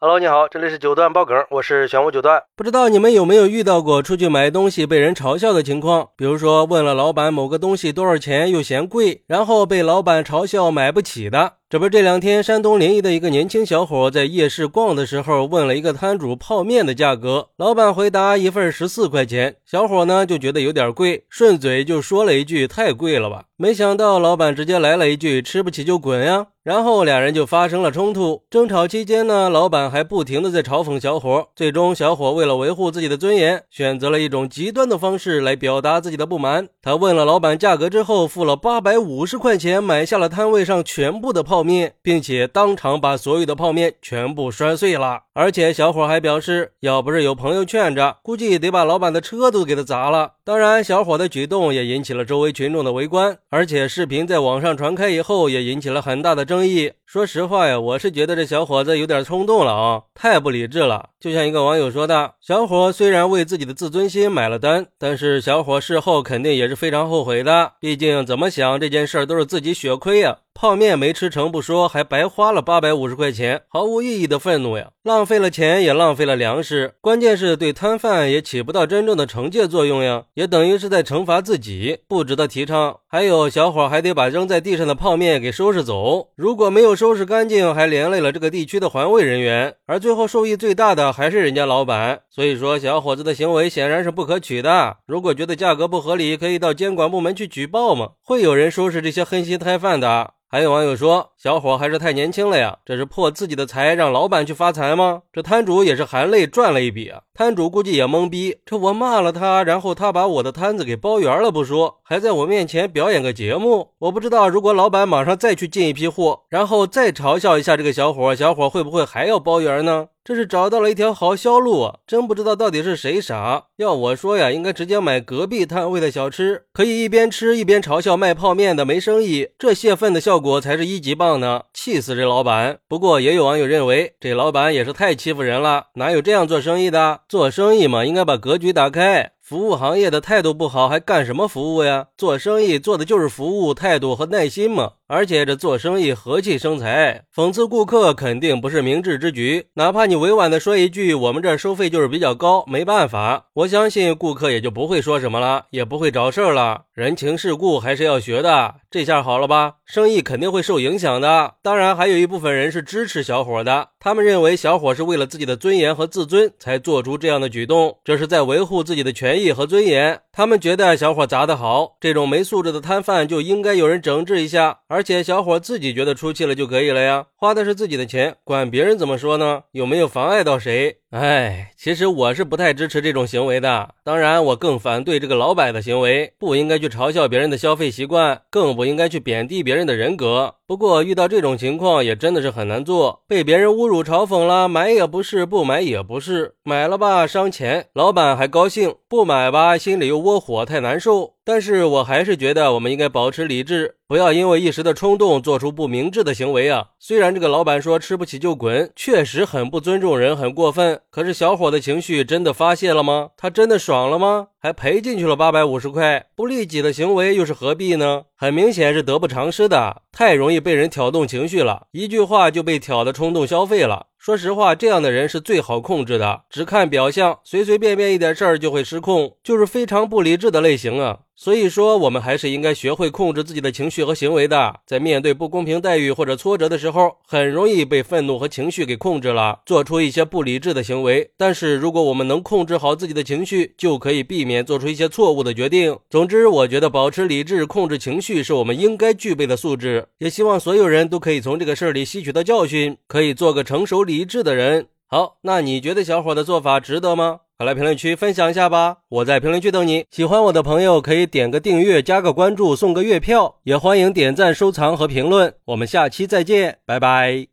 Hello，你好，这里是九段爆梗，我是玄武九段。不知道你们有没有遇到过出去买东西被人嘲笑的情况？比如说问了老板某个东西多少钱，又嫌贵，然后被老板嘲笑买不起的。这不是这两天山东临沂的一个年轻小伙在夜市逛的时候，问了一个摊主泡面的价格，老板回答一份十四块钱，小伙呢就觉得有点贵，顺嘴就说了一句太贵了吧。没想到老板直接来了一句吃不起就滚呀，然后俩人就发生了冲突。争吵期间呢，老板还不停的在嘲讽小伙，最终小伙为了维护自己的尊严，选择了一种极端的方式来表达自己的不满。他问了老板价格之后，付了八百五十块钱买下了摊位上全部的泡。泡面，并且当场把所有的泡面全部摔碎了。而且小伙还表示，要不是有朋友劝着，估计得把老板的车都给他砸了。当然，小伙的举动也引起了周围群众的围观，而且视频在网上传开以后，也引起了很大的争议。说实话呀，我是觉得这小伙子有点冲动了啊，太不理智了。就像一个网友说的：“小伙虽然为自己的自尊心买了单，但是小伙事后肯定也是非常后悔的。毕竟怎么想这件事儿都是自己血亏呀，泡面没吃成不说，还白花了八百五十块钱，毫无意义的愤怒呀，浪费了钱也浪费了粮食，关键是对摊贩也起不到真正的惩戒作用呀，也等于是在惩罚自己，不值得提倡。还有小伙还得把扔在地上的泡面给收拾走，如果没有。”收拾干净，还连累了这个地区的环卫人员，而最后受益最大的还是人家老板。所以说，小伙子的行为显然是不可取的。如果觉得价格不合理，可以到监管部门去举报嘛，会有人收拾这些黑心摊贩的。还有网友说，小伙还是太年轻了呀，这是破自己的财让老板去发财吗？这摊主也是含泪赚了一笔啊。摊主估计也懵逼，这我骂了他，然后他把我的摊子给包圆了不说，还在我面前表演个节目。我不知道，如果老板马上再去进一批货，然后再嘲笑一下这个小伙，小伙会不会还要包圆呢？这是找到了一条好销路啊！真不知道到底是谁傻。要我说呀，应该直接买隔壁摊位的小吃，可以一边吃一边嘲笑卖泡面的没生意，这泄愤的效果才是一级棒呢！气死这老板。不过也有网友认为，这老板也是太欺负人了，哪有这样做生意的？做生意嘛，应该把格局打开。服务行业的态度不好，还干什么服务呀？做生意做的就是服务态度和耐心嘛。而且这做生意和气生财，讽刺顾客肯定不是明智之举。哪怕你委婉的说一句“我们这收费就是比较高，没办法”，我相信顾客也就不会说什么了，也不会找事儿了。人情世故还是要学的。这下好了吧？生意肯定会受影响的。当然，还有一部分人是支持小伙的，他们认为小伙是为了自己的尊严和自尊才做出这样的举动，这是在维护自己的权益和尊严。他们觉得小伙砸得好，这种没素质的摊贩就应该有人整治一下。而且小伙自己觉得出气了就可以了呀，花的是自己的钱，管别人怎么说呢？有没有妨碍到谁？哎，其实我是不太支持这种行为的。当然，我更反对这个老板的行为，不应该去嘲笑别人的消费习惯，更不应该去贬低别人的人格。不过遇到这种情况也真的是很难做，被别人侮辱嘲讽了，买也不是，不买也不是，买了吧伤钱，老板还高兴；不买吧心里又窝火，太难受。但是我还是觉得我们应该保持理智，不要因为一时的冲动做出不明智的行为啊！虽然这个老板说吃不起就滚，确实很不尊重人，很过分。可是小伙的情绪真的发泄了吗？他真的爽了吗？还赔进去了八百五十块，不利己的行为又是何必呢？很明显是得不偿失的，太容易被人挑动情绪了，一句话就被挑的冲动消费了。说实话，这样的人是最好控制的，只看表象，随随便便一点事儿就会失控，就是非常不理智的类型啊。所以说，我们还是应该学会控制自己的情绪和行为的。在面对不公平待遇或者挫折的时候，很容易被愤怒和情绪给控制了，做出一些不理智的行为。但是，如果我们能控制好自己的情绪，就可以避免做出一些错误的决定。总之，我觉得保持理智、控制情绪是我们应该具备的素质。也希望所有人都可以从这个事儿里吸取到教训，可以做个成熟理一致的人。好，那你觉得小伙的做法值得吗？快来评论区分享一下吧！我在评论区等你。喜欢我的朋友可以点个订阅、加个关注、送个月票，也欢迎点赞、收藏和评论。我们下期再见，拜拜。